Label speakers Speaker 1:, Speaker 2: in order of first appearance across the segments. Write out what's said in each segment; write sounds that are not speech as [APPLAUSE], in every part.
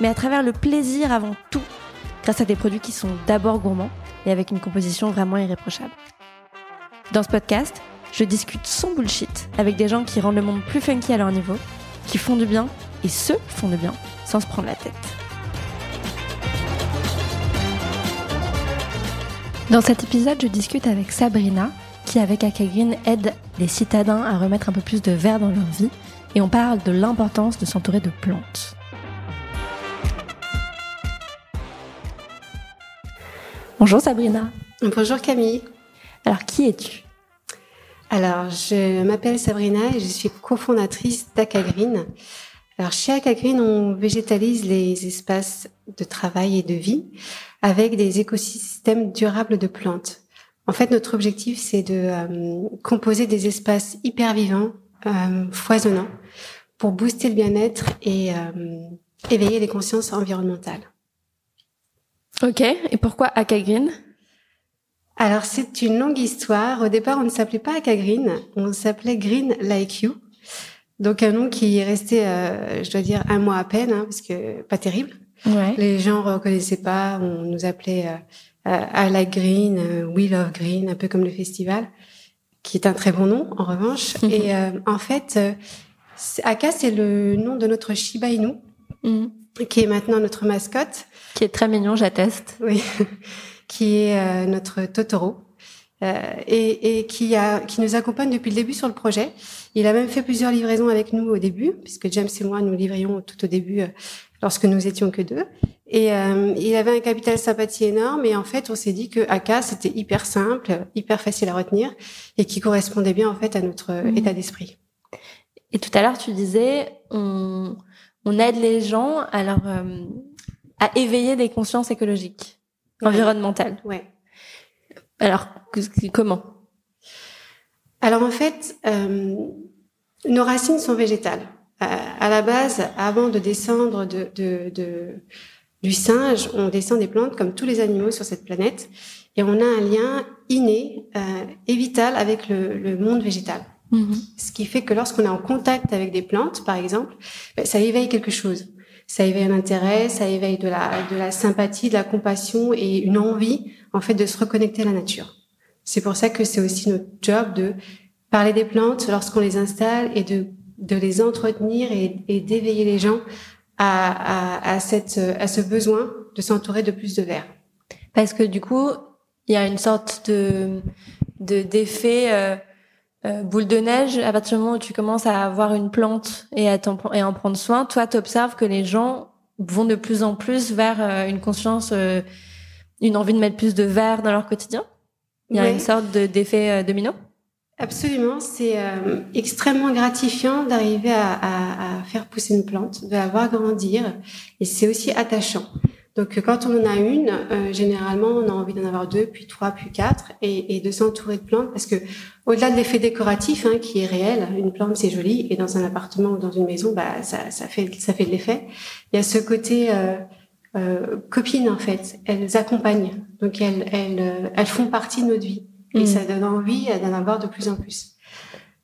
Speaker 1: mais à travers le plaisir avant tout, grâce à des produits qui sont d'abord gourmands et avec une composition vraiment irréprochable. Dans ce podcast, je discute sans bullshit avec des gens qui rendent le monde plus funky à leur niveau, qui font du bien et se font du bien sans se prendre la tête. Dans cet épisode, je discute avec Sabrina, qui avec Akagreen aide les citadins à remettre un peu plus de verre dans leur vie, et on parle de l'importance de s'entourer de plantes. Bonjour Sabrina.
Speaker 2: Bonjour Camille.
Speaker 1: Alors qui es-tu?
Speaker 2: Alors je m'appelle Sabrina et je suis cofondatrice d'Acagreen. Alors chez Acagreen, on végétalise les espaces de travail et de vie avec des écosystèmes durables de plantes. En fait, notre objectif, c'est de euh, composer des espaces hyper vivants, euh, foisonnants, pour booster le bien-être et euh, éveiller les consciences environnementales.
Speaker 1: Ok, et pourquoi Green
Speaker 2: Alors, c'est une longue histoire. Au départ, on ne s'appelait pas Green, on s'appelait Green Like You. Donc, un nom qui est resté, je dois dire, un mois à peine, hein, parce que pas terrible. Ouais. Les gens reconnaissaient pas, on nous appelait I Like Green, euh, We Love Green, un peu comme le festival, qui est un très bon nom en revanche. Mhm. Et euh, en fait, euh, Aka c'est le nom de notre Shiba Inu, mhm. qui est maintenant notre mascotte.
Speaker 1: Qui est très mignon, j'atteste.
Speaker 2: Oui, [LAUGHS] qui est notre Totoro. Euh, et, et, qui, a, qui nous accompagne depuis le début sur le projet. Il a même fait plusieurs livraisons avec nous au début, puisque James et moi nous livrions tout au début lorsque nous étions que deux. Et euh, il avait un capital sympathie énorme. Et en fait, on s'est dit que AK c'était hyper simple, hyper facile à retenir, et qui correspondait bien en fait à notre mmh. état d'esprit.
Speaker 1: Et tout à l'heure, tu disais, on, on aide les gens leur euh, à éveiller des consciences écologiques, environnementales.
Speaker 2: Ouais.
Speaker 1: Alors, comment?
Speaker 2: Alors en fait, euh, nos racines sont végétales. À, la base, avant de descendre de, de, de du singe, on descend des plantes comme tous les animaux sur cette planète, et on a un lien inné euh, et vital avec le, le monde végétal. Mm-hmm. Ce qui fait que lorsqu'on est en contact avec des plantes, par exemple, ben, ça éveille quelque chose. Ça éveille un intérêt, ça éveille de la, de la sympathie, de la compassion et une envie, en fait, de se reconnecter à la nature. C'est pour ça que c'est aussi notre job de parler des plantes lorsqu'on les installe et de, de les entretenir et, d'éveiller les gens à, à, à, cette, à ce besoin de s'entourer de plus de verre.
Speaker 1: Parce que du coup, il y a une sorte de d'effet euh, euh, boule de neige à partir du moment où tu commences à avoir une plante et à, en, et en prendre soin. Toi, tu observes que les gens vont de plus en plus vers euh, une conscience, euh, une envie de mettre plus de verre dans leur quotidien. Il y a une sorte d'effet domino.
Speaker 2: Absolument, c'est euh, extrêmement gratifiant d'arriver à, à, à, faire pousser une plante, de la voir grandir, et c'est aussi attachant. Donc quand on en a une, euh, généralement on a envie d'en avoir deux, puis trois, puis quatre, et, et de s'entourer de plantes, parce que au-delà de l'effet décoratif hein, qui est réel, une plante c'est joli, et dans un appartement ou dans une maison, bah ça, ça fait ça fait de l'effet. Il y a ce côté euh, euh, copine en fait, elles accompagnent, donc elles elles elles font partie de notre vie. Et ça mm. donne envie d'en avoir de plus en plus.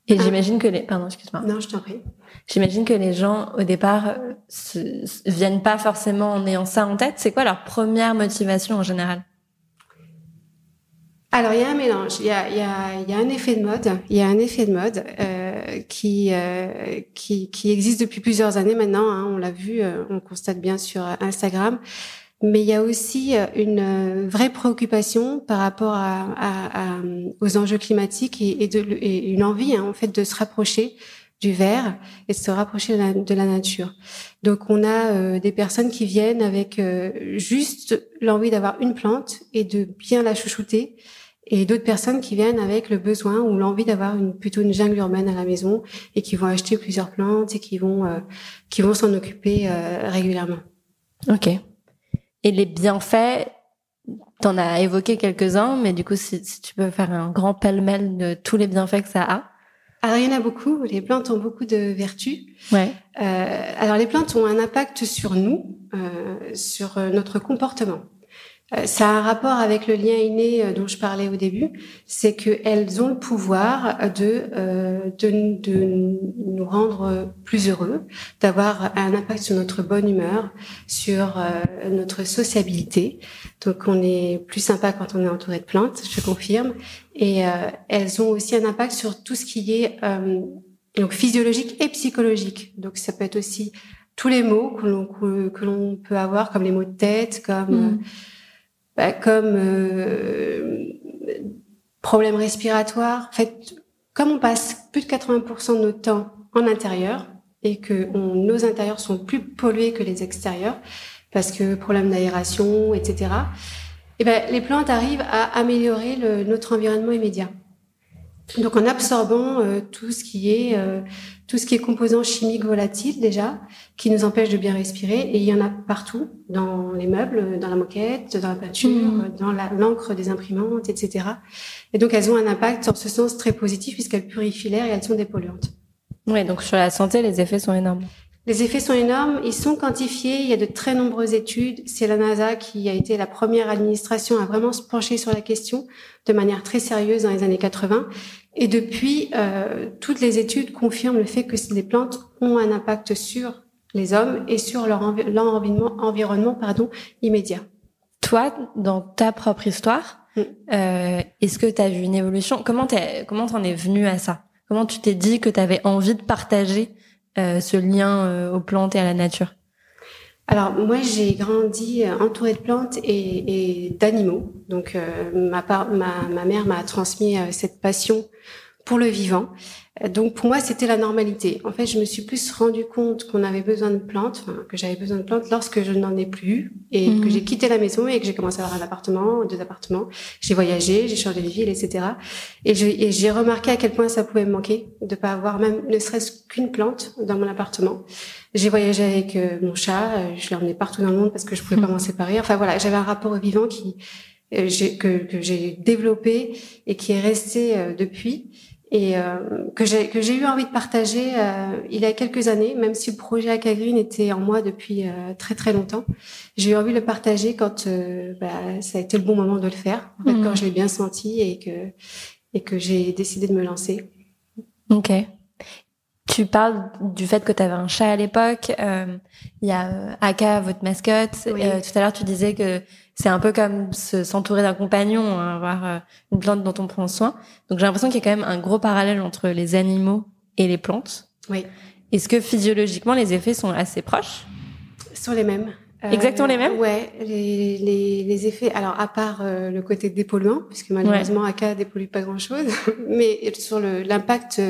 Speaker 1: Et ah. j'imagine que les, pardon, excuse-moi.
Speaker 2: Non, je t'en prie.
Speaker 1: J'imagine que les gens, au départ, se, viennent pas forcément en ayant ça en tête. C'est quoi leur première motivation en général?
Speaker 2: Alors il y a un mélange, il y a, il y a, il y a un effet de mode, il y a un effet de mode euh, qui, euh, qui qui existe depuis plusieurs années maintenant. Hein, on l'a vu, euh, on constate bien sur Instagram mais il y a aussi euh, une euh, vraie préoccupation par rapport à, à, à aux enjeux climatiques et, de, et une envie hein, en fait de se rapprocher du verre et de se rapprocher de la, nature. Donc on a euh, des personnes qui viennent avec juste l'envie d'avoir une plante et de bien la chouchouter et d'autres personnes qui viennent avec le besoin ou l'envie d'avoir une plutôt une jungle urbaine à la maison et qui vont acheter plusieurs plantes et qui vont qui vont s'en occuper régulièrement.
Speaker 1: Ok. Et les bienfaits, t'en as évoqué quelques-uns, mais du coup, si, si tu peux faire un grand pêle-mêle de tous les bienfaits que ça a.
Speaker 2: Alors, il y en a beaucoup. Les plantes ont beaucoup de vertus.
Speaker 1: Ouais.
Speaker 2: Euh, alors, les plantes ont un impact sur nous, euh, sur notre comportement. Euh, ça a un rapport avec le lien inné euh, dont je parlais au début, c'est qu'elles ont le pouvoir de, euh, de, de, nous rendre plus heureux, d'avoir un impact sur notre bonne humeur, sur notre sociabilité. Donc on est plus sympa quand on est entouré de plantes, je confirme. Et elles ont aussi un impact sur tout ce qui est donc physiologique et psychologique. Donc ça peut être aussi tous les mots que l'on que l'on peut avoir, comme les mots de tête, comme mm bah, comme euh, problème respiratoire. En fait, comme on passe plus de 80% de notre temps en intérieur et que nos intérieurs sont plus pollués que les extérieurs, parce que problème d'aération, etc. Et ben, les plantes arrivent à améliorer notre environnement immédiat. Donc en absorbant euh, tout ce qui est euh, tout ce qui est composants chimiques volatiles déjà, qui nous empêchent de bien respirer. Et il y en a partout, dans les meubles, dans la moquette, dans la peinture, mmh. dans l'encre des imprimantes, etc. Et donc elles ont un impact en ce sens très positif puisqu'elles purifient l'air et elles sont dépolluantes.
Speaker 1: Oui, donc sur la santé, les effets sont énormes.
Speaker 2: Les effets sont énormes, ils sont quantifiés, il y a de très nombreuses études. C'est la NASA qui a été la première administration à vraiment se pencher sur la question de manière très sérieuse dans les années 80. Et depuis, euh, toutes les études confirment le fait que les plantes ont un impact sur les hommes et sur leur, environnement, environnement pardon, immédiat.
Speaker 1: Toi, dans ta propre histoire, mm. euh, est-ce que tu as vu une évolution? Comment t'en es venu à ça? Comment tu t'es dit que tu avais envie de partager ce lien euh, aux plantes et à la nature
Speaker 2: alors moi j'ai grandi euh, entourée de plantes et, d'animaux. Donc ma, ma, mère m'a transmis cette passion pour le vivant. Donc pour moi, c'était la normalité. En fait, je me suis plus rendu compte qu'on avait besoin de plantes, que j'avais besoin de plantes lorsque je n'en ai plus et mhm. que j'ai quitté la maison et que j'ai commencé à avoir un appartement, deux appartements. J'ai voyagé, j'ai changé de ville, etc. Et j'ai remarqué à quel point ça pouvait me manquer de pas avoir même ne serait-ce qu'une plante dans mon appartement. J'ai voyagé avec euh, mon chat, euh, je l'ai emmené partout dans le monde parce que je pouvais pas m'en séparer. Enfin voilà, j'avais un rapport au vivant qui euh, que, que j'ai développé et qui est resté depuis et euh, que j'ai que j'ai eu envie de partager euh, il y a quelques années, même si le projet Acagreen était en moi depuis euh, très très longtemps. J'ai eu envie de le partager quand euh, bah, ça a été le bon moment de le faire, en fait, mmh. quand je l'ai bien senti et que et que j'ai décidé de me lancer.
Speaker 1: Ok. Tu parles du fait que tu avais un chat à l'époque. Il y a Aka, votre mascotte. tout à l'heure, tu disais que c'est un peu comme s'entourer d'un compagnon, hein, avoir euh, une plante dont on prend soin. Donc j'ai l'impression qu'il y a quand même un gros parallèle entre les animaux et les plantes.
Speaker 2: Oui.
Speaker 1: Est-ce que physiologiquement les effets sont assez proches?
Speaker 2: Sont les mêmes.
Speaker 1: Euh, Exactement les mêmes?
Speaker 2: Ouais, les, les, les, effets. Alors à part euh, le côté dépolluant, puisque malheureusement ouais. AK dépollue pas grand-chose, [LAUGHS] mais sur l'impact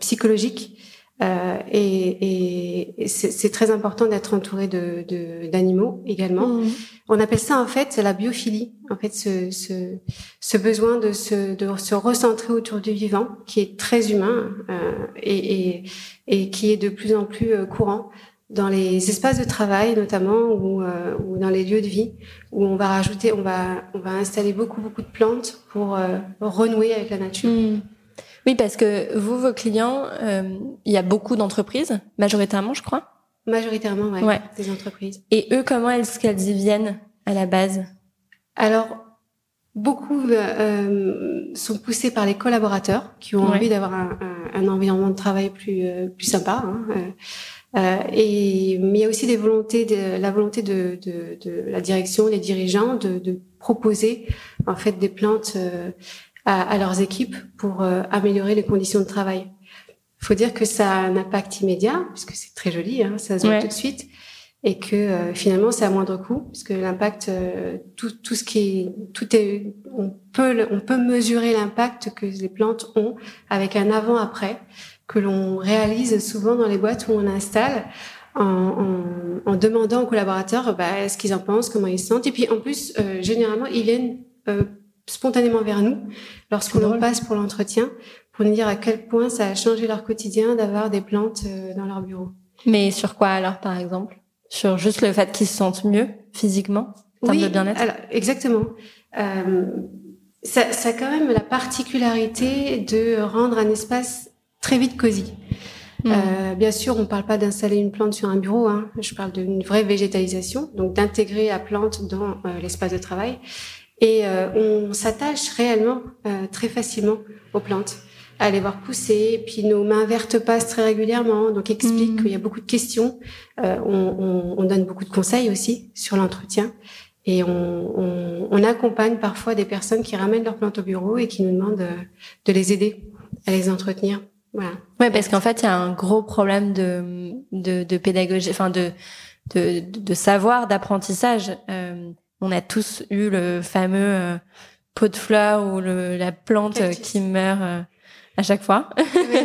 Speaker 2: psychologique, euh, et, et c'est très important d'être entouré de d'animaux également. Mmh. On appelle ça en fait la biophilie. En fait, ce, ce, ce, besoin de se, de se recentrer autour du vivant, qui est très humain euh, et, et, et, qui est de plus en plus euh, courant dans les espaces de travail notamment ou, euh, ou dans les lieux de vie où on va rajouter, on va on va installer beaucoup beaucoup de plantes pour euh, renouer avec la nature. Mmh.
Speaker 1: Oui, parce que vous, vos clients, euh, il y a beaucoup d'entreprises, majoritairement, je crois.
Speaker 2: Majoritairement, ouais, ouais. des entreprises.
Speaker 1: Et eux, comment est-ce qu'elles y viennent à la base?
Speaker 2: Alors, beaucoup euh, sont poussés par les collaborateurs qui ont envie d'avoir un, un, un, environnement de travail plus euh, plus sympa. Hein, euh, et mais il y a aussi des volontés, de, la volonté de, de, de la direction, des dirigeants, de, de, proposer en fait des plantes à, à leurs équipes pour euh, améliorer les conditions de travail. Il faut dire que ça a un impact immédiat, puisque c'est très joli, hein, ça se voit tout de suite, et que euh, finalement c'est à moindre coût, puisque l'impact, euh, tout, tout ce qui tout est, on peut, on peut mesurer l'impact que les plantes ont avec un avant-après que l'on réalise souvent dans les boîtes où on installe. En, en, en demandant aux collaborateurs bah, ce qu'ils en pensent, comment ils se sentent. Et puis en plus, euh, généralement, ils viennent euh, spontanément vers nous lorsqu'on en passe pour l'entretien pour nous dire à quel point ça a changé leur quotidien d'avoir des plantes euh, dans leur bureau.
Speaker 1: Mais sur quoi alors, par exemple? Sur juste le fait qu'ils se sentent mieux physiquement, en termes de bien-être?
Speaker 2: alors, Exactement. Euh, ça, ça a quand même la particularité de rendre un espace très vite cosy. Mmh. Euh, bien sûr, on ne parle pas d'installer une plante sur un bureau. Hein. Je parle d'une vraie végétalisation, donc d'intégrer la plante dans euh, l'espace de travail. Et euh, on s'attache réellement euh, très facilement aux plantes, à les voir pousser. Puis nos mains vertes passent très régulièrement, donc explique mmh. qu'il y a beaucoup de questions. Euh, on, on, on, donne beaucoup de conseils aussi sur l'entretien. Et on, on, accompagne parfois des personnes qui ramènent leurs plantes au bureau et qui nous demandent de, de les aider à les entretenir. Voilà.
Speaker 1: Ouais, parce qu'en fait, il y a un gros problème de, de, de pédagogie, enfin de, de, de savoir, d'apprentissage. Euh, on a tous eu le fameux euh, pot de fleurs ou le, la plante cactus. qui meurt euh, à chaque fois.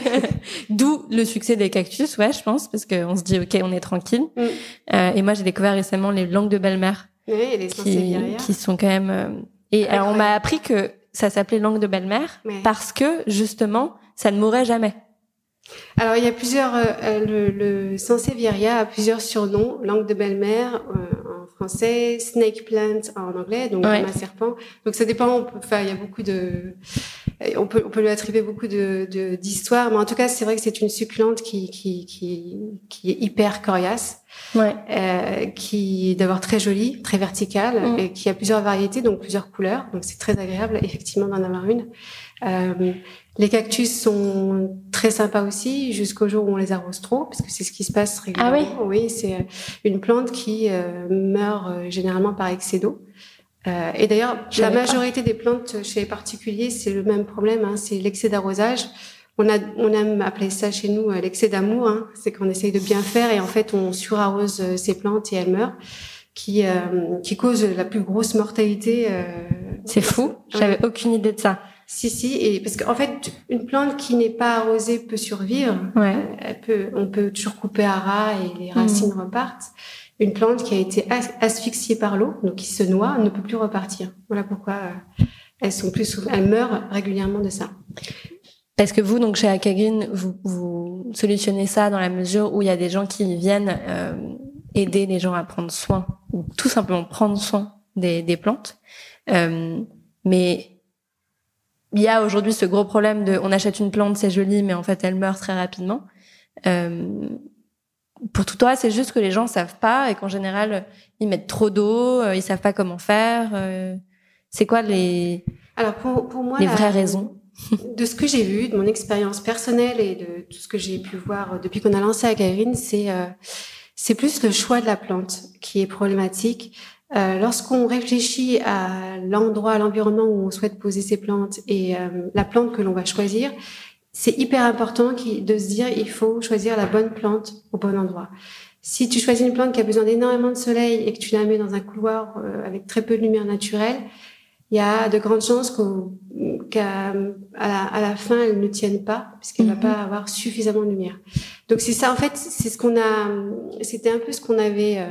Speaker 1: [LAUGHS] D'où le succès des cactus, ouais, je pense, parce qu'on se dit, ok, on est tranquille. Mm. Euh, et moi, j'ai découvert récemment les langues de belle-mère.
Speaker 2: Oui, les
Speaker 1: qui, qui sont quand même... Euh, et alors, on m'a appris que ça s'appelait langue de belle-mère parce que, justement, ça ne mourrait jamais.
Speaker 2: Alors, il y a plusieurs... Euh, le, le Sansevieria a plusieurs surnoms. Langue de belle-mère... Euh, français, snake plant en anglais, donc ouais. comme un serpent. Donc ça dépend. Enfin, il y a beaucoup de, on peut on peut lui attribuer beaucoup de d'histoires, mais en tout cas, c'est vrai que c'est une succulente qui qui qui qui est hyper coriace,
Speaker 1: ouais.
Speaker 2: euh, qui est d'abord très jolie, très verticale, mm. et qui a plusieurs variétés, donc plusieurs couleurs. Donc c'est très agréable effectivement d'en avoir une. Euh, les cactus sont très sympas aussi jusqu'au jour où on les arrose trop, parce que c'est ce qui se passe régulièrement.
Speaker 1: Ah
Speaker 2: oui, oui c'est euh, une plante qui euh, meurt généralement par excès d'eau. Euh, et d'ailleurs, la majorité pas. des plantes chez les particuliers, c'est le même problème, hein, c'est l'excès d'arrosage. On, a, on aime appeler ça chez nous l'excès d'amour, hein, c'est qu'on essaye de bien faire et en fait on surarrose ces plantes et elles meurent, qui, qui cause la plus grosse mortalité.
Speaker 1: c'est fou, j'avais ouais. aucune idée de ça.
Speaker 2: Si, si, et parce qu'en fait, une plante qui n'est pas arrosée peut survivre.
Speaker 1: Ouais.
Speaker 2: Elle peut, on peut toujours couper à ras et les racines mmh. repartent. Une plante qui a été asphyxiée par l'eau, donc qui se noie, ne peut plus repartir. Voilà pourquoi euh, elles sont plus souvent, elles meurent régulièrement de ça.
Speaker 1: Parce que vous, donc chez Akagreen, vous, vous solutionnez ça dans la mesure où il y a des gens qui viennent euh, aider les gens à prendre soin, ou tout simplement prendre soin des, des plantes? Euh, mais il y a aujourd'hui ce gros problème de on achète une plante, c'est joli, mais en fait elle meurt très rapidement. Euh, pour tout toi, c'est juste que les gens savent pas et qu'en général ils mettent trop d'eau, euh, ils savent pas comment faire. Euh, c'est quoi les
Speaker 2: alors pour, pour moi
Speaker 1: les vraies raisons?
Speaker 2: de ce que j'ai vu, de mon expérience personnelle et de tout ce que j'ai pu voir depuis qu'on a lancé Agarine, c'est euh, c'est plus le choix de la plante qui est problématique. Euh, Lorsqu'on réfléchit à l'endroit, à l'environnement où on souhaite poser ses plantes et euh, la plante que l'on va choisir, c'est hyper important de se dire il faut choisir la bonne plante au bon endroit. Si tu choisis une plante qui a besoin d'énormément de soleil et que tu la mets dans un couloir euh, avec très peu de lumière naturelle, il y a de grandes chances qu'à la, à la fin, elle ne tienne pas, puisqu'elle ne mm -hmm. va mhm. pas avoir suffisamment de lumière. Donc c'est ça, en fait, c'est ce qu'on a, c'était un peu ce qu'on avait euh,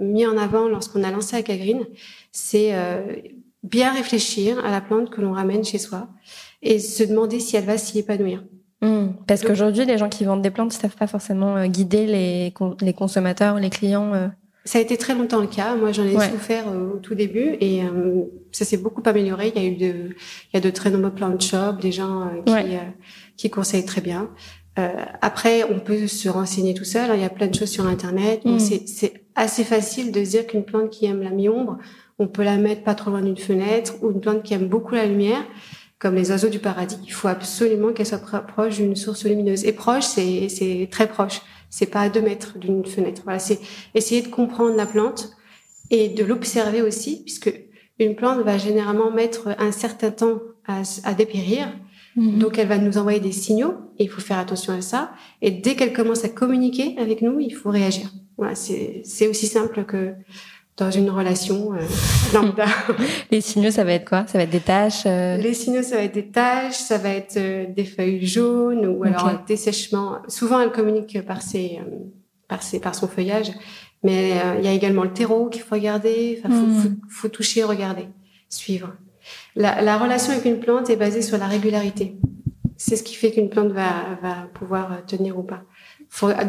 Speaker 2: mis en avant lorsqu'on a lancé Acagreen, c'est euh, bien réfléchir à la plante que l'on ramène chez soi et se demander si elle va s'y épanouir.
Speaker 1: Mmh, parce qu'aujourd'hui, les gens qui vendent des plantes ne savent pas forcément euh, guider les, les consommateurs, les clients.
Speaker 2: Ça a été très longtemps le cas. Moi, j'en ai ouais. souffert euh, au tout début et euh, ça s'est beaucoup amélioré. Il y a eu de, il y a de très nombreux plant shops, des gens euh, qui, ouais. Qui conseillent très bien. Euh, après, on peut se renseigner tout seul. Hein. Il y a plein de choses sur Internet. Mm. C'est assez facile de dire qu'une plante qui aime la mi-ombre, on peut la mettre pas trop loin d'une fenêtre ou une plante qui aime beaucoup la lumière comme les oiseaux du paradis. Il faut absolument qu'elle soit proche d'une source lumineuse. Et proche, c'est très proche. C'est pas à deux mètres d'une fenêtre. Voilà, c'est essayer de comprendre la plante et de l'observer aussi, puisque une plante va généralement mettre un certain temps à, à dépérir. Mmh. Donc, elle va nous envoyer des signaux et il faut faire attention à ça. Et dès qu'elle commence à communiquer avec nous, il faut réagir. Voilà, c'est aussi simple que dans une relation euh, lambda. [LAUGHS]
Speaker 1: Les signaux, ça va être quoi? Ça va être des taches euh...
Speaker 2: Les signaux, ça va être des taches, ça va être euh, des feuilles jaunes ou alors okay. des sèchements. Souvent, elle communique par ses, euh, par ses, par son feuillage, mais euh, il y a également le terreau qu'il faut regarder. Enfin, faut, mmh. faut, faut, toucher, regarder, suivre. La, la relation avec une plante est basée sur la régularité. C'est ce qui fait qu'une plante va, va pouvoir tenir ou pas.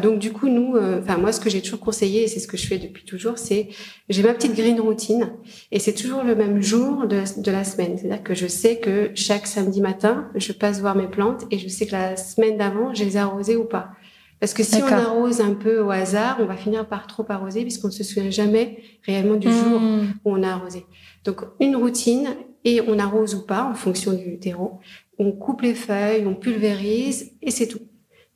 Speaker 2: Donc du coup, nous, euh, enfin moi, ce que j'ai toujours conseillé, et c'est ce que je fais depuis toujours, c'est j'ai ma petite green routine, et c'est toujours le même jour de, de la semaine. C'est-à-dire que je sais que chaque samedi matin, je passe voir mes plantes, et je sais que la semaine d'avant, je les ai arrosées ou pas. Parce que si on arrose un peu au hasard, on va finir par trop arroser puisqu'on ne se souvient jamais réellement du jour
Speaker 1: Mmh.
Speaker 2: où on a arrosé. Donc une routine et on arrose ou pas en fonction du terreau. On coupe les feuilles, on pulvérise et c'est tout.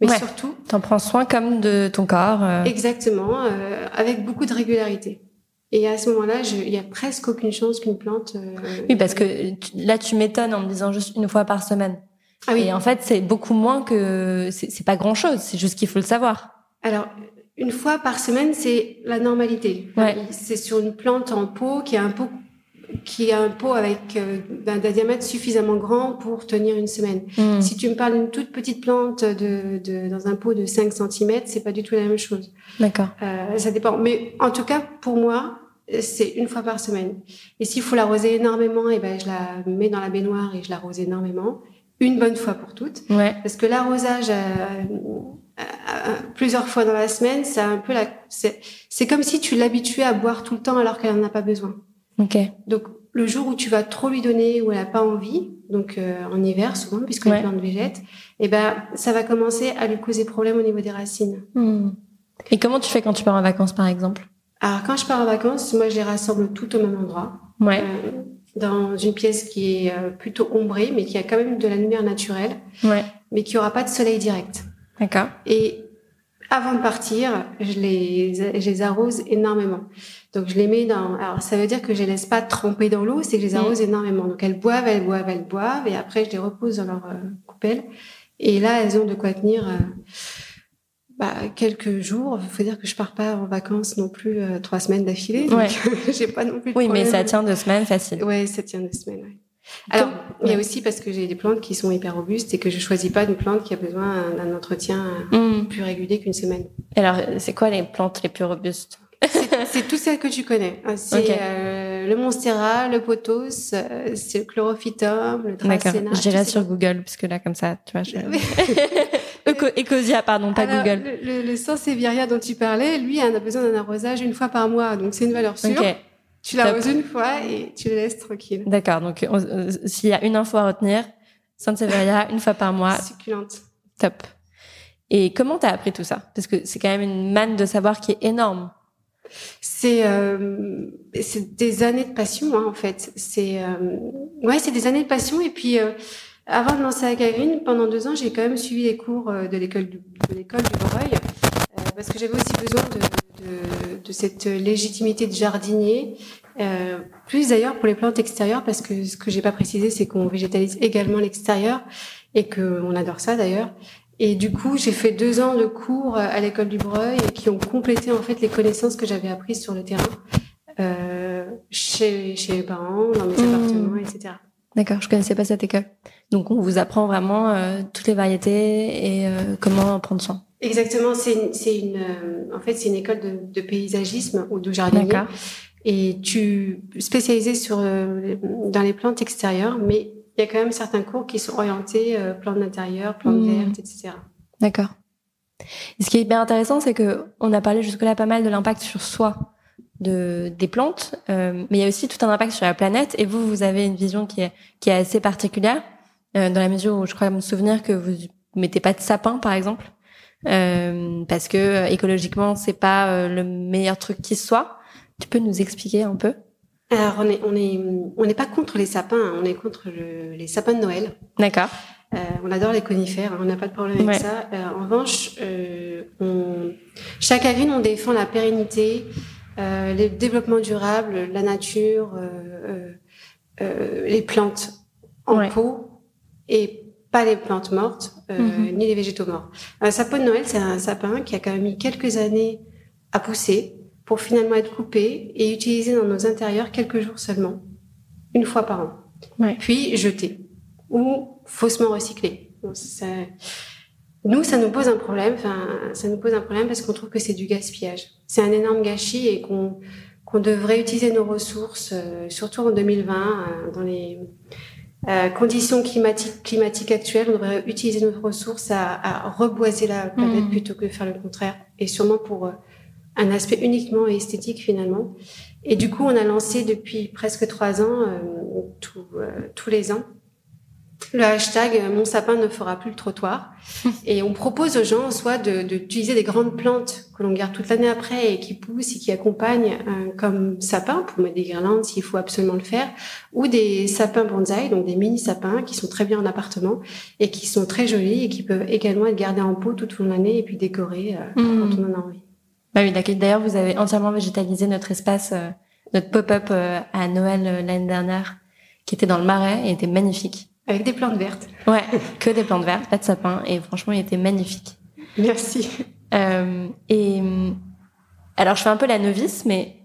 Speaker 2: Mais
Speaker 1: Ouais.
Speaker 2: surtout,
Speaker 1: T'en prends soin comme de ton corps. euh.
Speaker 2: exactement, euh, avec beaucoup de régularité. Et à ce moment-là, il y a presque aucune chance qu'une plante. euh,
Speaker 1: Oui, parce que tu- là, tu m'étonnes en me disant juste une fois par semaine.
Speaker 2: Ah oui.
Speaker 1: Et en fait, c'est beaucoup moins que c'est pas grand chose. C'est juste qu'il faut le savoir.
Speaker 2: Alors, une fois par semaine, c'est la normalité.
Speaker 1: Ouais.
Speaker 2: C'est sur une plante en pot qui a un pot qui a un pot avec euh, d'un d'un diamètre suffisamment grand pour tenir une semaine.
Speaker 1: Mm.
Speaker 2: Si tu me parles d'une toute petite plante de, de, dans un pot de 5 cm, c'est pas du tout la même chose.
Speaker 1: D'accord.
Speaker 2: Euh, ça dépend. Mais en tout cas, pour moi, c'est une fois par semaine. Et s'il faut l'arroser énormément, et ben, je la mets dans la baignoire et je l'arrose énormément. Une bonne fois pour toutes.
Speaker 1: Ouais.
Speaker 2: Parce que l'arrosage euh, euh, euh, plusieurs fois dans la semaine, c'est un peu la, c'est, c'est comme si tu l'habituais à boire tout le temps alors qu'elle n'en a pas besoin.
Speaker 1: Ok.
Speaker 2: Donc, le jour où tu vas trop lui donner, où elle n'a pas envie, donc euh, en hiver souvent, puisque
Speaker 1: Ouais.
Speaker 2: les plantes végètent, eh ben, ça va commencer à lui causer problème au niveau des racines.
Speaker 1: Mm. Et comment tu fais quand tu pars en vacances, par exemple?
Speaker 2: Alors, quand je pars en vacances, moi, je les rassemble toutes au même endroit,
Speaker 1: Ouais.
Speaker 2: euh, dans une pièce qui est euh, plutôt ombrée, mais qui a quand même de la lumière naturelle,
Speaker 1: Ouais.
Speaker 2: mais qui aura pas de soleil direct.
Speaker 1: D'accord.
Speaker 2: Et avant de partir, je les, je les arrose énormément. Donc je les mets dans. Alors ça veut dire que je les laisse pas tremper dans l'eau, c'est que je les arrose énormément. Donc elles boivent, elles boivent, elles boivent, et après je les repose dans leur euh, coupelle. Et là elles ont de quoi tenir. euh, bah, quelques jours. Il faut dire que je pars pas en vacances non plus euh, trois semaines d'affilée. Donc
Speaker 1: Ouais. [LAUGHS]
Speaker 2: j'ai pas non plus. de
Speaker 1: Oui, mais ça tient deux semaines facile.
Speaker 2: Ouais, ça tient deux semaines. ouais. Alors, il y a aussi parce que j'ai des plantes qui sont hyper robustes et que je choisis pas une plante qui a besoin d'un entretien euh,
Speaker 1: Mm.
Speaker 2: plus régulier qu'une semaine.
Speaker 1: Alors, c'est quoi les plantes les plus robustes?
Speaker 2: C'est- C'est tout celles que tu connais. Euh, C'est euh, le monstera, le pothos, c'est le chlorophytum, le tu sais
Speaker 1: sur Google, parce que là, comme ça, tu vois. Je... [LAUGHS] Eco- Ecosia, pardon, pas
Speaker 2: Alors,
Speaker 1: Google.
Speaker 2: Le, le, le Sansevieria dont tu parlais, lui, a besoin d'un arrosage une fois par mois. Donc, c'est une valeur sûre. Tu l'arroses une fois et tu le laisses tranquille.
Speaker 1: D'accord. Donc, on- euh, s'il y a une info à retenir, Sansevieria, [LAUGHS] une fois par mois,
Speaker 2: Succulente.
Speaker 1: top. Et comment t'as appris tout ça? Parce que c'est quand même une manne de savoir qui est énorme.
Speaker 2: C'est euh, c'est des années de passion hein, en fait. C'est euh, ouais, c'est des années de passion et puis euh, avant de lancer Acagreen, pendant deux ans, j'ai quand même suivi les cours euh, de l'école du, de l'école du Breuil euh, parce que j'avais aussi besoin de, de, de cette légitimité de jardinier. Euh, plus d'ailleurs pour les plantes extérieures parce que ce que j'ai pas précisé, c'est qu'on végétalise également l'extérieur et que on adore ça d'ailleurs. Et du coup, j'ai fait deux ans de cours à l'école du Breuil et qui ont complété en fait les connaissances que j'avais apprises sur le terrain, euh, chez, chez mes parents, dans mes
Speaker 1: Mmh.
Speaker 2: appartements, etc.
Speaker 1: D'accord, je connaissais pas cette école. Donc, on vous apprend vraiment euh, toutes les variétés et euh, comment en prendre soin.
Speaker 2: Exactement, c'est une, une, euh, en fait, c'est une école de, de paysagisme ou de jardinier. Et tu spécialisé sur euh, dans les plantes extérieures, mais il y a quand même certains cours qui sont orientés euh, plantes d'intérieur, plantes
Speaker 1: Mmh.
Speaker 2: vertes, etc.
Speaker 1: D'accord. Et ce qui est hyper intéressant, c'est que on a parlé jusque-là pas mal de l'impact sur soi de des plantes, euh, mais il y a aussi tout un impact sur la planète. Et vous, vous avez une vision qui est qui est assez particulière euh, dans la mesure où je crois me souvenir que vous mettez pas de sapin, par exemple, euh, parce que euh, écologiquement c'est pas euh, le meilleur truc qui soit. Tu peux nous expliquer un peu?
Speaker 2: Alors on est on est on n'est pas contre les sapins, hein, on est contre le- les sapins de Noël.
Speaker 1: D'accord.
Speaker 2: Euh, on adore les conifères, hein, on n'a pas de problème avec ça. Euh, en revanche, euh, on... chaque agrine, on défend la pérennité, euh, le développement durable, la nature, euh, euh, euh, les plantes en
Speaker 1: Ouais.
Speaker 2: pot et pas les plantes mortes, euh,
Speaker 1: Mhm.
Speaker 2: ni les végétaux morts. Un sapin de Noël, c'est un sapin qui a quand même mis quelques années à pousser pour finalement être coupé et utilisé dans nos intérieurs quelques jours seulement, une fois par an
Speaker 1: Ouais.
Speaker 2: puis jeté ou faussement recyclé. Ça- Nous, ça nous pose un problème. Enfin, ça nous pose un problème parce qu'on trouve que c'est du gaspillage. C'est un énorme gâchis et qu'on qu'on devrait utiliser nos ressources, euh, surtout en 2020, euh, dans les euh, conditions climatiques, climatiques actuelles, on devrait utiliser nos ressources à, à reboiser la planète
Speaker 1: Mhm.
Speaker 2: plutôt que de faire le contraire. Et sûrement pour euh, un aspect uniquement esthétique finalement. Et du coup, on a lancé depuis presque trois ans, euh, tout, euh, tous les ans, le hashtag euh, Mon sapin ne fera plus le trottoir. [LAUGHS] Et on propose aux gens soit de- d'utiliser des grandes plantes que l'on garde toute l'année après et qui poussent et qui accompagnent euh, comme sapin pour mettre des guirlandes s'il faut absolument le faire, ou des sapins bonsaï, donc des mini sapins qui sont très bien en appartement et qui sont très jolis et qui peuvent également être gardés en pot toute l'année et puis décorés euh,
Speaker 1: Mhm.
Speaker 2: quand on en a envie.
Speaker 1: Bah oui. D'ailleurs, vous avez entièrement végétalisé notre espace, euh, notre pop-up euh, à Noël euh, l'année dernière, qui était dans le Marais et était magnifique.
Speaker 2: Avec des plantes vertes.
Speaker 1: Ouais, que des plantes vertes, pas de sapin, et franchement, il était magnifique.
Speaker 2: Merci.
Speaker 1: Euh, et euh, alors, je fais un peu la novice, mais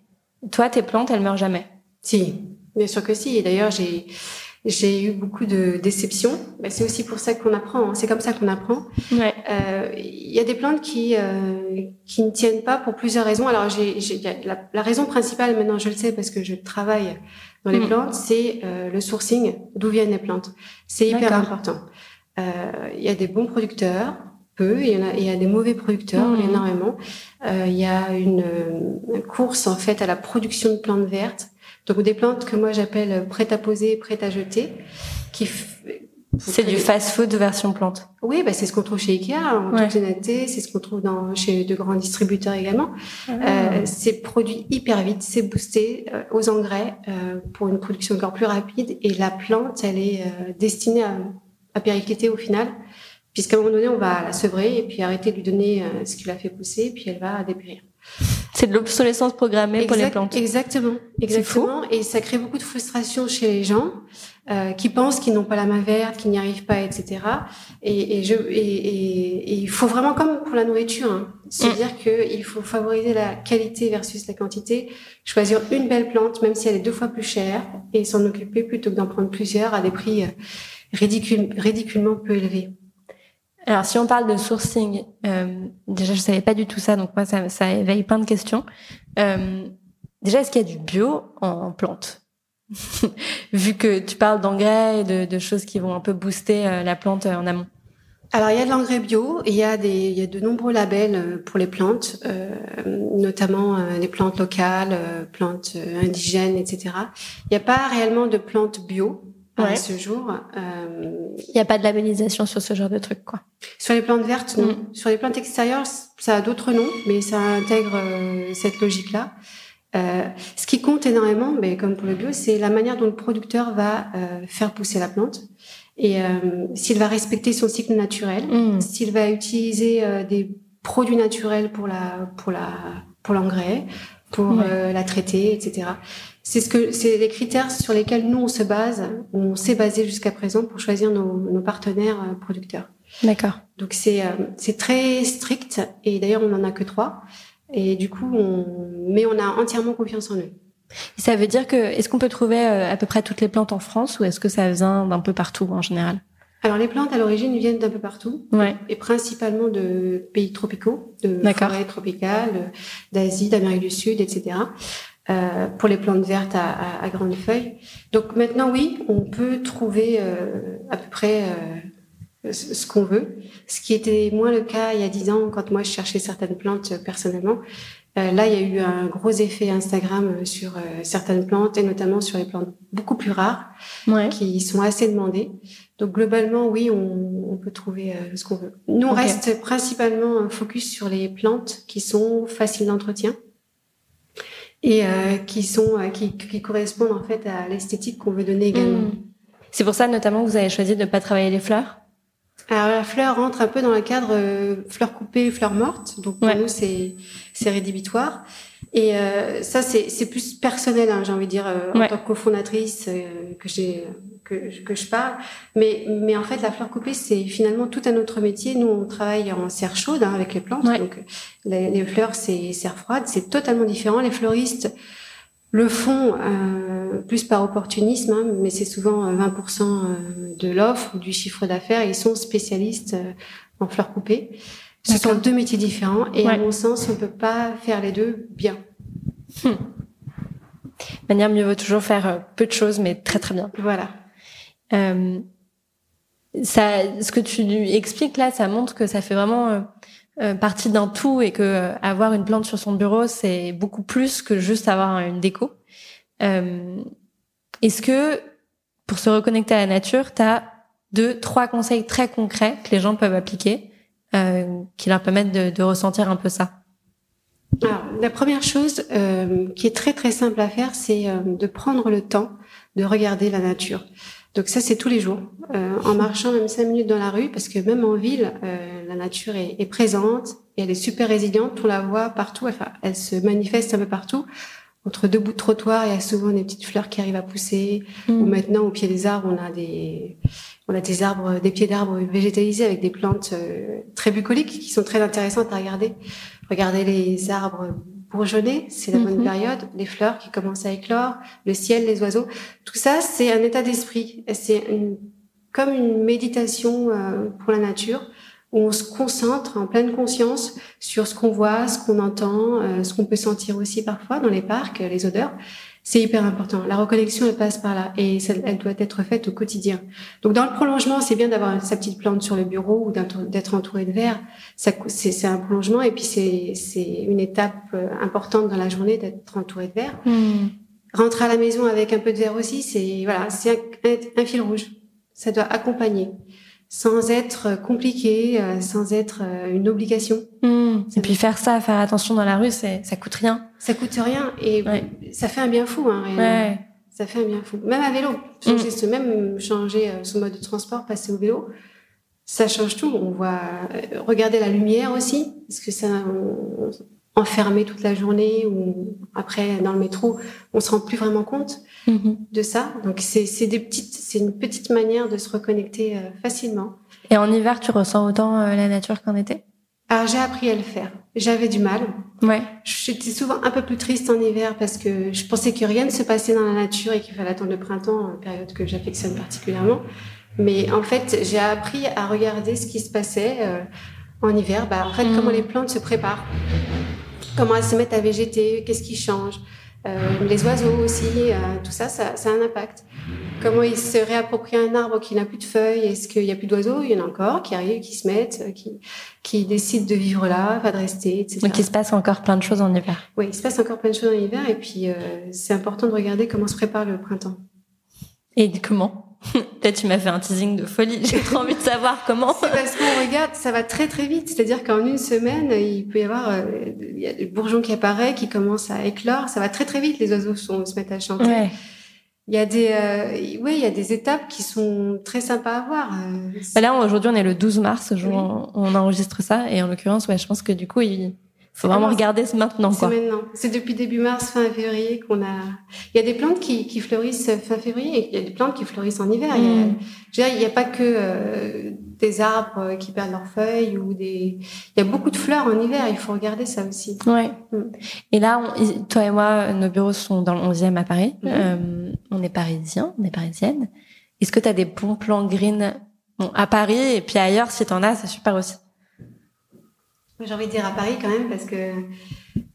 Speaker 1: toi, tes plantes, elles meurent jamais.
Speaker 2: Si, bien sûr que si. Et d'ailleurs, j'ai j'ai eu beaucoup de déceptions. Ben, c'est aussi pour ça qu'on apprend. hein. C'est comme ça qu'on apprend.
Speaker 1: Ouais.
Speaker 2: Euh, Il y a des plantes qui euh, qui ne tiennent pas pour plusieurs raisons. Alors, j'ai il la raison principale maintenant, je le sais parce que je travaille dans les
Speaker 1: Mm.
Speaker 2: plantes, c'est euh, le sourcing, d'où viennent les plantes. C'est hyper important. Euh, Il y a des bons producteurs, peu, il y, en a, il y a des mauvais producteurs,
Speaker 1: Mm.
Speaker 2: énormément. Euh, il y a une, euh, course en fait à la production de plantes vertes, donc des plantes que moi j'appelle prêtes à poser, prêtes à jeter, qui
Speaker 1: C'est du fast-food version plante.
Speaker 2: oui, bah, c'est ce qu'on trouve chez Ikea, en
Speaker 1: Ouais.
Speaker 2: toute honnêteté, c'est ce qu'on trouve dans, chez de grands distributeurs également.
Speaker 1: Ah.
Speaker 2: Euh, c'est produit hyper vite, c'est boosté euh, aux engrais euh, pour une production encore plus rapide et la plante, elle est euh, destinée à, à péricliter au final, puisqu'à un moment donné, on va la sevrer et puis arrêter de lui donner euh, ce qui l'a fait pousser, puis elle va dépérir.
Speaker 1: C'est de l'obsolescence programmée pour les plantes.
Speaker 2: Exactement, exactement. Et ça crée beaucoup de frustration chez les gens euh, qui pensent qu'ils n'ont pas la main verte, qu'ils n'y arrivent pas, etc. Et, et, je, et, et- et il faut vraiment, comme pour la nourriture, hein, se
Speaker 1: Mm.
Speaker 2: dire qu'il faut favoriser la qualité versus la quantité, choisir une belle plante, même si elle est deux fois plus chère, et s'en occuper plutôt que d'en prendre plusieurs à des prix euh, ridicule, ridiculement peu élevés.
Speaker 1: Alors, si on parle de sourcing, euh, déjà, je savais pas du tout ça, donc moi, ça, ça éveille plein de questions. Euh, déjà, est-ce qu'il y a du bio en plantes [LAUGHS] Vu que tu parles d'engrais et de, de choses qui vont un peu booster euh, la plante euh, en amont.
Speaker 2: Alors, il y a de l'engrais bio, il y a il y a de nombreux labels euh, pour les plantes, notamment les plantes locales, plantes indigènes, etc. Il n'y a pas réellement de plantes bio à ce jour. Euh,
Speaker 1: Il n'y a pas de labellisation sur ce genre de truc, quoi.
Speaker 2: sur les plantes vertes, non.
Speaker 1: Mm.
Speaker 2: Sur les plantes extérieures, ça a d'autres noms, mais ça intègre euh, cette logique-là. Euh, ce qui compte énormément, mais comme pour le bio, c'est la manière dont le producteur va faire pousser la plante et s'il va respecter son cycle naturel
Speaker 1: Mm.
Speaker 2: s'il va utiliser des produits naturels pour la pour la pour l'engrais, pour
Speaker 1: Ouais.
Speaker 2: la traiter, etc. C'est ce que c'est les critères sur lesquels nous on se base, on s'est basé jusqu'à présent pour choisir nos, nos partenaires euh, producteurs.
Speaker 1: D'accord.
Speaker 2: Donc c'est euh, c'est très strict et d'ailleurs on en a que trois et du coup on mais on a entièrement confiance en eux.
Speaker 1: Et ça veut dire que, est-ce qu'on peut trouver euh, à peu près toutes les plantes en France ou est-ce que ça vient d'un peu partout en général?
Speaker 2: Alors les plantes à l'origine viennent d'un peu partout.
Speaker 1: Ouais.
Speaker 2: et principalement de pays tropicaux, de forêts tropicales, d'Asie, d'Amérique du Sud, etc. Euh, pour les plantes vertes à, à, à grandes feuilles. Donc maintenant, oui, on peut trouver euh, à peu près euh, ce qu'on veut, ce qui était moins le cas il y a dix ans quand moi je cherchais certaines plantes euh, personnellement. Euh, là, il y a eu un gros effet Instagram sur euh, certaines plantes et notamment sur les plantes beaucoup plus rares
Speaker 1: Ouais.
Speaker 2: qui sont assez demandés. Donc globalement, oui, on, on peut trouver euh, ce qu'on veut. Nous, on
Speaker 1: Ok.
Speaker 2: reste principalement focus sur les plantes qui sont faciles d'entretien et euh, qui sont euh, qui, qui correspondent en fait à l'esthétique qu'on veut donner également.
Speaker 1: Mm. C'est pour ça notamment que vous avez choisi de ne pas travailler les fleurs?
Speaker 2: Alors la fleur rentre un peu dans le cadre euh, fleurs coupées, fleurs mortes. Donc pour
Speaker 1: Ouais.
Speaker 2: nous c'est c'est rédhibitoire. Et euh, ça c'est plus personnel, hein, j'ai envie de dire euh, en tant que cofondatrice euh, que j'ai que je- que je parle. Mais mais en fait la fleur coupée c'est finalement tout un autre métier. Nous on travaille en serre chaude hein, avec les plantes.
Speaker 1: Ouais.
Speaker 2: Donc les, les fleurs c'est serre froide, c'est totalement différent. Les fleuristes le font plus par opportunisme, hein, mais c'est souvent euh, 20% euh, de l'offre ou du chiffre d'affaires. Ils sont spécialistes en fleurs coupées. Ce sont deux métiers différents et à mon sens, on peut pas faire les deux bien.
Speaker 1: De manière, mieux vaut toujours faire euh, peu de choses, mais très très bien.
Speaker 2: Voilà.
Speaker 1: Euh, ça, ce que tu expliques là, ça montre que ça fait vraiment euh, euh, partie d'un tout et que avoir une plante sur son bureau, c'est beaucoup plus que juste avoir une déco. Est-ce que pour se reconnecter à la nature, tu as deux, trois conseils très concrets que les gens peuvent appliquer qui leur permettent de, ressentir un peu ça
Speaker 2: alors, la première chose euh, qui est très très simple à faire, c'est euh, de prendre le temps de regarder la nature. Donc ça, c'est tous les jours, euh, en marchant même cinq minutes dans la rue, parce que même en ville, la nature est, est, présente et elle est super résiliente. On la voit partout, enfin, elle se manifeste un peu partout. Entre deux bouts de trottoir, il y a souvent des petites fleurs qui arrivent à pousser. Ou mm. maintenant, au pied des arbres, on a des on a des arbres, des pieds d'arbres végétalisés avec des plantes très bucoliques qui sont très intéressantes à regarder. Regardez les arbres bourgeonnés, c'est la bonne mhm. période, les fleurs qui commencent à éclore, le ciel, les oiseaux. Tout ça, c'est un état d'esprit. C'est comme une méditation euh, pour la nature où on se concentre en pleine conscience sur ce qu'on voit, ce qu'on entend, euh, ce qu'on peut sentir aussi parfois dans les parcs, les odeurs. C'est hyper important. La reconnexion, elle passe par là et elle doit être faite au quotidien. Donc, dans le prolongement, c'est bien d'avoir sa petite plante sur le bureau ou d'être entouré de verre. C'est un prolongement et puis c'est une étape euh, importante dans la journée d'être entouré de verre. Hmm. Rentrer à la maison avec un peu de verre aussi, c'est voilà, c'est un, un fil rouge. Ça doit accompagner sans être compliqué, euh, sans être euh, une obligation.
Speaker 1: Mmh. Et puis faire ça, faire attention dans la rue, c'est ça coûte rien.
Speaker 2: Ça coûte rien et ça fait un bien fou. Hein, ouais. Ça fait un bien fou. Même à vélo, changer mmh. même changer euh, son mode de transport, passer au vélo, ça change tout. On voit regarder la lumière aussi, parce que ça, enfermé toute la journée ou après dans le métro, on se rend plus vraiment compte mhm. de ça. Donc c'est des petites, c'est une petite manière de se reconnecter euh, facilement.
Speaker 1: Et en hiver, tu ressens autant euh, la nature qu'en été?
Speaker 2: Alors j'ai appris à le faire. J'avais du mal.
Speaker 1: Ouais.
Speaker 2: J'étais souvent un peu plus triste en hiver parce que je pensais que rien ne se passait dans la nature et qu'il fallait attendre le printemps, une période que j'affectionne particulièrement. Mais en fait, j'ai appris à regarder ce qui se passait euh, en hiver. Bah, en fait, comment mhm. les plantes se préparent comment elles se mettent à végéter, qu'est-ce qui change. Euh, les oiseaux aussi, euh, tout ça, ça, ça, a un impact. Comment ils se réapproprient un arbre qui n'a plus de feuilles Est-ce qu'il n'y a plus d'oiseaux? Il y en a encore qui arrivent, qui se mettent, euh, qui, qui décident de vivre là, pas de rester, etc.
Speaker 1: Donc il se passe encore plein de choses en hiver.
Speaker 2: Oui, il se passe encore plein de choses en hiver et puis euh, c'est important de regarder comment se prépare le printemps.
Speaker 1: Et comment? [LAUGHS] Peut-être tu m'as fait un teasing de folie. J'ai trop envie de savoir comment.
Speaker 2: C'est parce qu'on regarde, ça va très très vite. C'est-à-dire qu'en une semaine, il peut y avoir euh, il y a le bourgeon qui apparaît, qui commence à éclore. Ça va très très vite. Les oiseaux sont, se mettent à chanter. Ouais. Il y a des, euh, il y a des étapes qui sont très sympas à voir. Euh,
Speaker 1: bah là, aujourd'hui, on est le 12 mars, jour on, on enregistre ça, et en l'occurrence, ouais, je pense que du coup, il, faut vraiment regarder ce maintenant.
Speaker 2: C'est maintenant. C'est depuis début mars, fin février qu'on a. Il y a des plantes qui, qui fleurissent fin février et il y a des plantes qui fleurissent en hiver. Il y a, mm. je veux dire, il n'y a pas que euh, des arbres qui perdent leurs feuilles ou des. Il y a beaucoup de fleurs en hiver. Il faut regarder ça aussi.
Speaker 1: Ouais. Mm. Et là, on, toi et moi, nos bureaux sont dans le 11e à Paris. Mm-hmm. Euh, on est parisiens, on est parisienne. Est-ce que tu as des bons plans green bon, à Paris et puis ailleurs, si tu en as, c'est super aussi.
Speaker 2: J'ai envie de dire à Paris quand même parce que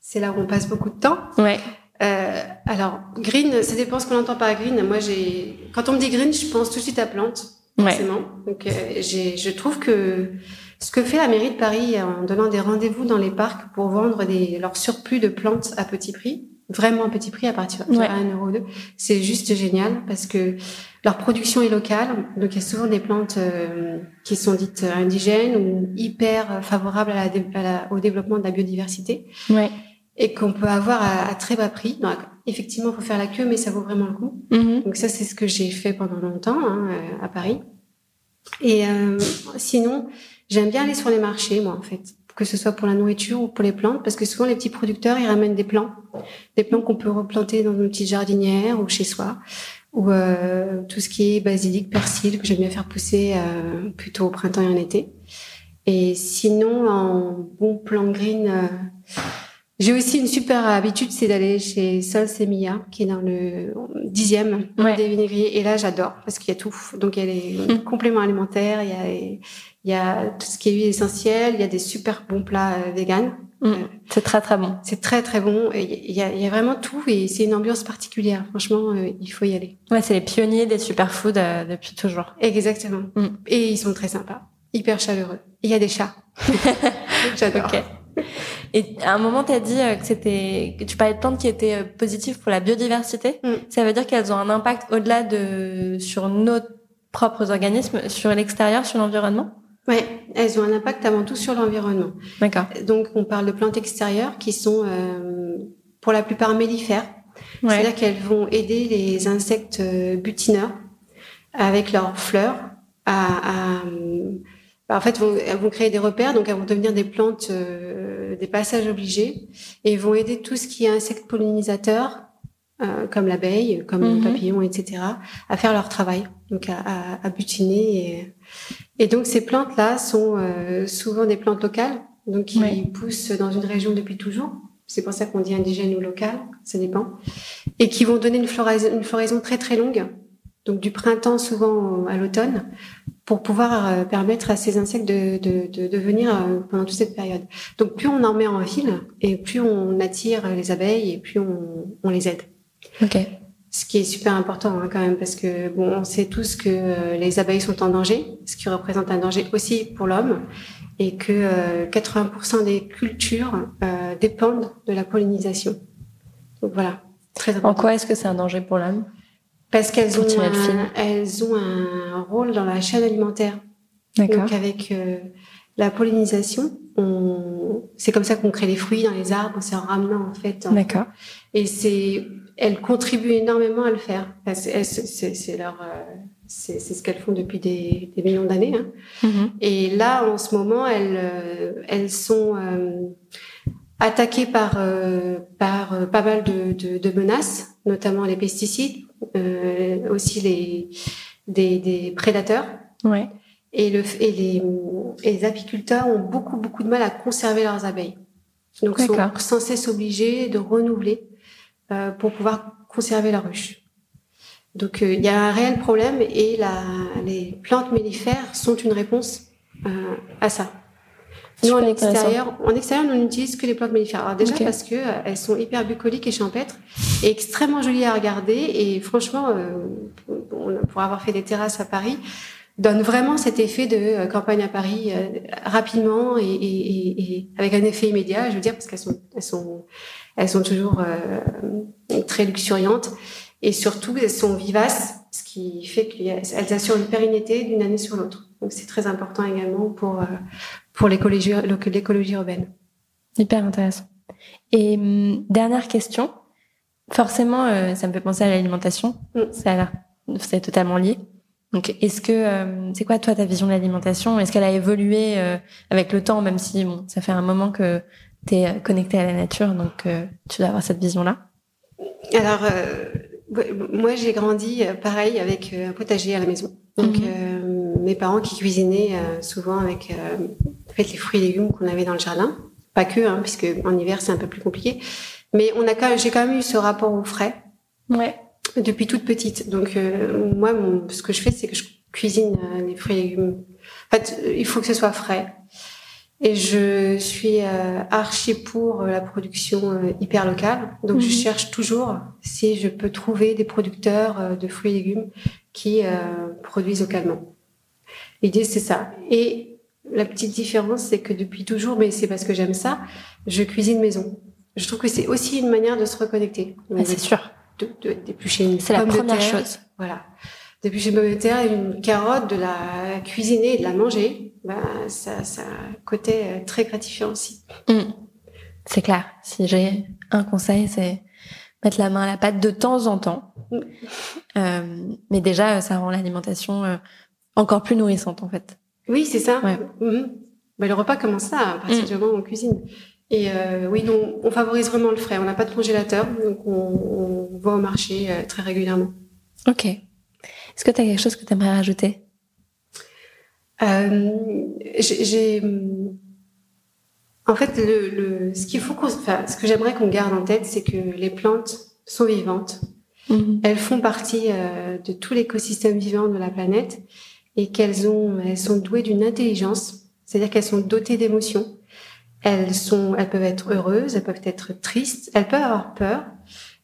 Speaker 2: c'est là où on passe beaucoup de temps.
Speaker 1: Ouais.
Speaker 2: Euh, alors green, ça dépend ce qu'on entend par green. Moi, j'ai quand on me dit green, je pense tout de suite à plantes, forcément. Donc, euh, j'ai, je trouve que ce que fait la mairie de Paris en donnant des rendez-vous dans les parcs pour vendre des, leur surplus de plantes à petit prix, vraiment à petit prix à partir de 1 euro c'est juste génial parce que leur production est locale, donc il y a souvent des plantes euh, qui sont dites indigènes ou hyper favorables à la, au développement de la biodiversité.
Speaker 1: Ouais.
Speaker 2: Et qu'on peut avoir à, très bas prix. Donc, effectivement, il faut faire la queue, mais ça vaut vraiment le coup. Mm-hmm. Donc ça, c'est ce que j'ai fait pendant longtemps hein, euh, à Paris. Et euh, sinon, j'aime bien aller sur les marchés, moi, en fait, que ce soit pour la nourriture ou pour les plantes, parce que souvent les petits producteurs, ils ramènent des plants, des plants qu'on peut replanter dans une petite jardinière ou chez soi ou euh, tout ce qui est basilic, persil que j'aime bien faire pousser euh, plutôt au printemps et en été. Et sinon, en bon plan green, euh, j'ai aussi une super habitude, c'est d'aller chez Sol Semilla, qui est dans le dixième ouais. des vinaigriers. Et là, j'adore parce qu'il y a tout. Donc, il y a les hum. compléments alimentaires, il y a, il y a tout ce qui est huile essentielle, il y a des super bons plats euh, véganes
Speaker 1: Mm. c'est très très bon.
Speaker 2: C'est très très bon. Il y a, y a, vraiment tout et c'est une ambiance particulière. Franchement, il faut y aller.
Speaker 1: Ouais, c'est les pionniers des superfoods depuis toujours.
Speaker 2: Exactement. Mm. Et ils sont très sympas, hyper chaleureux. Il y a des chats. [LAUGHS] J'adore.
Speaker 1: Et à un moment, tu as dit que c'était que tu parlais de plantes qui étaient positives pour la biodiversité. Mm. Ça veut dire qu'elles ont un impact au-delà de sur nos propres organismes, sur l'extérieur, sur l'environnement?
Speaker 2: Oui, elles ont un impact avant tout sur l'environnement.
Speaker 1: D'accord.
Speaker 2: Donc, on parle de plantes extérieures qui sont euh, pour la plupart mellifères. C'est-à-dire qu'elles vont aider les insectes euh, butineurs avec leurs fleurs à, à bah, en fait, vont, elles vont créer des repères, donc elles vont devenir des plantes, euh, des passages obligés, et vont aider tout ce qui est insectes pollinisateurs, euh, comme l'abeille, comme le mhm. papillon, etc., à faire leur travail, donc à, à, à butiner. Et, et, donc ces plantes-là sont euh, souvent des plantes locales, donc qui poussent dans une région depuis toujours. C'est pour ça qu'on dit indigène ou local, ça dépend, et qui vont donner une floraison, une floraison très très longue, donc du printemps souvent à l'automne, pour pouvoir euh, permettre à ces insectes de, de, de, de venir euh, pendant toute cette période. Donc plus on en met en ville, et plus on attire les abeilles, et plus on, on les aide.
Speaker 1: Ok.
Speaker 2: Ce qui est super important hein, quand même, parce que bon, on sait tous que euh, les abeilles sont en danger, ce qui représente un danger aussi pour l'homme, et que 80% des cultures dépendent de la pollinisation. Donc voilà,
Speaker 1: très important. En quoi est-ce que c'est un danger pour l'homme?
Speaker 2: Parce qu'elles ont, un, elles ont un rôle dans la chaîne alimentaire. Donc avec euh, la pollinisation, on... c'est comme ça qu'on crée les fruits dans les arbres, c'est en ramenant en fait.
Speaker 1: D'accord.
Speaker 2: Et c'est, elles contribuent énormément à le faire. C'est leur, euh, c'est ce qu'elles font depuis des, des millions d'années. Hein. Mm-hmm. Et là, en ce moment, elles, euh, elles sont attaquées par par pas mal de, de, de menaces, notamment les pesticides euh, aussi les des, des prédateurs.
Speaker 1: Ouais.
Speaker 2: Et, le, et, les, et les apiculteurs ont beaucoup beaucoup de mal à conserver leurs abeilles. Donc sont sans cesse obligés de renouveler euh, pour pouvoir conserver leur ruche. Donc euh, il y a un réel problème et la, les plantes mellifères sont une réponse euh, à ça. Nous, en extérieur, en extérieur, on n'utilise que les plantes mellifères. Alors déjà parce que euh, elles sont hyper bucoliques et champêtres et extrêmement jolies à regarder. Et franchement, euh, pour avoir fait des terrasses à Paris, donne vraiment cet effet de campagne à Paris euh, rapidement et, et, et, avec un effet immédiat. Je veux dire parce qu'elles sont, elles sont, elles sont toujours très luxuriantes et surtout elles sont vivaces, ce qui fait qu'elles assurent une pérennité d'une année sur l'autre. Donc c'est très important également pour pour l'écologie, urbaine.
Speaker 1: Hyper intéressant. Et hum, dernière question. Forcément, euh, ça me fait penser à l'alimentation. Mm. Ça c'est totalement lié. Donc, est-ce que euh, c'est quoi toi ta vision de l'alimentation? Est-ce qu'elle a évolué euh, avec le temps, même si bon, ça fait un moment que tu es connecté à la nature, donc tu dois avoir cette vision-là
Speaker 2: Alors, moi, j'ai grandi pareil avec un potager à la maison. Donc, mm-hmm. mes parents qui cuisinaient souvent avec en fait, les fruits et légumes qu'on avait dans le jardin. Pas que, hein, puisque en hiver, c'est un peu plus compliqué. Mais on a j'ai quand même eu ce rapport au frais.
Speaker 1: Ouais.
Speaker 2: Depuis toute petite. Donc, euh, moi, mon, ce que je fais, c'est que je cuisine euh, les fruits et légumes. En fait, il faut que ce soit frais. Et je suis euh, archi pour la production hyper locale. Donc, je mhm. cherche toujours si je peux trouver des producteurs de fruits et légumes qui produisent localement. L'idée, c'est ça. Et la petite différence, c'est que depuis toujours, mais c'est parce que j'aime ça, je cuisine maison. Je trouve que c'est aussi une manière de se reconnecter.
Speaker 1: Ah, c'est sûr.
Speaker 2: D'éplucher une
Speaker 1: C'est la première chose.
Speaker 2: Voilà. D'éplucher une pomme de terre, une carotte, de la cuisiner et de la manger, bah, ça, ça a un côté euh, très gratifiant aussi.
Speaker 1: Mmh. C'est clair. Si j'ai un conseil, c'est mettre la main à la pâte de temps en temps. Mmh. Euh, mais déjà, ça rend l'alimentation euh, encore plus nourrissante, en fait.
Speaker 2: Oui, c'est ça. Mhm. Bah, le repas commence ça à partir mm. du moment où on cuisine. Et euh, oui, nous, on favorise vraiment le frais. On n'a pas de congélateur, donc on, on va au marché euh, très régulièrement.
Speaker 1: Ok. Est-ce que tu as quelque chose que tu aimerais rajouter?
Speaker 2: Euh, J'ai, en fait, le, le ce qu'il faut qu'on, enfin, ce que j'aimerais qu'on garde en tête, c'est que les plantes sont vivantes. Mm-hmm. Elles font partie euh, de tout l'écosystème vivant de la planète et qu'elles ont, elles sont douées d'une intelligence, c'est-à-dire qu'elles sont dotées d'émotions elles sont, elles peuvent être heureuses, elles peuvent être tristes, elles peuvent avoir peur,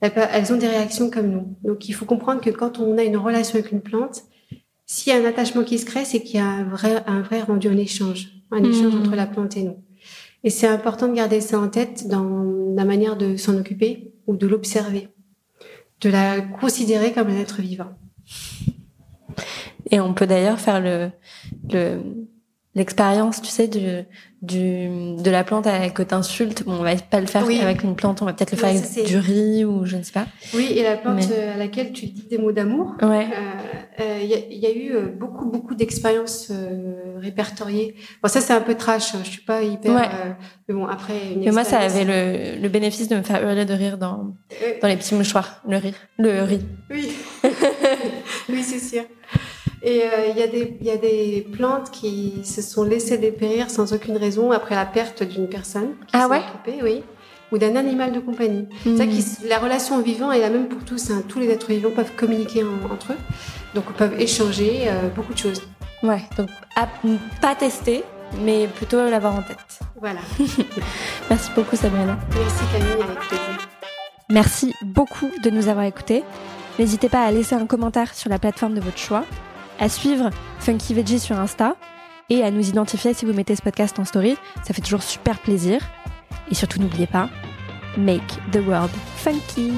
Speaker 2: elles, peuvent- elles ont des réactions comme nous. Donc il faut comprendre que quand on a une relation avec une plante, s'il y a un attachement qui se crée, c'est qu'il y a un vrai, un vrai rendu, un échange, un échange
Speaker 1: Mhm.
Speaker 2: entre la plante et nous. Et c'est important de garder ça en tête dans la manière de s'en occuper ou de l'observer, de la considérer comme un être vivant.
Speaker 1: Et on peut d'ailleurs faire le, le, l'expérience, tu sais, du, du, de la plante à- que t'insultes. Bon, on va pas le faire
Speaker 2: Oui.
Speaker 1: avec une plante, on va peut-être le faire
Speaker 2: Ouais,
Speaker 1: avec du riz ou je ne sais pas.
Speaker 2: Oui, et la plante
Speaker 1: Mais-
Speaker 2: euh, à laquelle tu dis des mots d'amour,
Speaker 1: Ouais.
Speaker 2: Euh, euh, Il y, a- il y a eu beaucoup, beaucoup d'expériences euh, répertoriées. Bon, ça, c'est un peu trash. hein, Je suis pas hyper.
Speaker 1: Ouais.
Speaker 2: mais bon, après, une
Speaker 1: Mais moi, ça avait le, le bénéfice de me faire hurler de rire dans, dans les petits mouchoirs. Le rire. Le riz.
Speaker 2: oui, [LAUGHS] oui, c'est sûr. Et euh, il y, a des- il y a des plantes qui se sont laissées dépérir sans aucune raison après la perte d'une personne qui
Speaker 1: Ah ouais?
Speaker 2: occupait, oui, ou d'un animal de compagnie. Ça qui- la relation vivant est la même pour tous. hein. Tous les êtres vivants peuvent communiquer en- entre eux, donc peuvent échanger euh, beaucoup de choses.
Speaker 1: Ouais. Donc, à pas tester, mais plutôt l'avoir en tête.
Speaker 2: Voilà. [LAUGHS]
Speaker 1: Merci beaucoup, Sabrina.
Speaker 2: Merci Camille, avec plaisir.
Speaker 1: Merci beaucoup de nous avoir écoutés. N'hésitez pas à laisser un commentaire sur la plateforme de votre choix, à suivre Funky Veggie sur Insta et à nous identifier si vous mettez ce podcast en story. Ça fait toujours super plaisir. Et surtout, n'oubliez pas, make the world funky.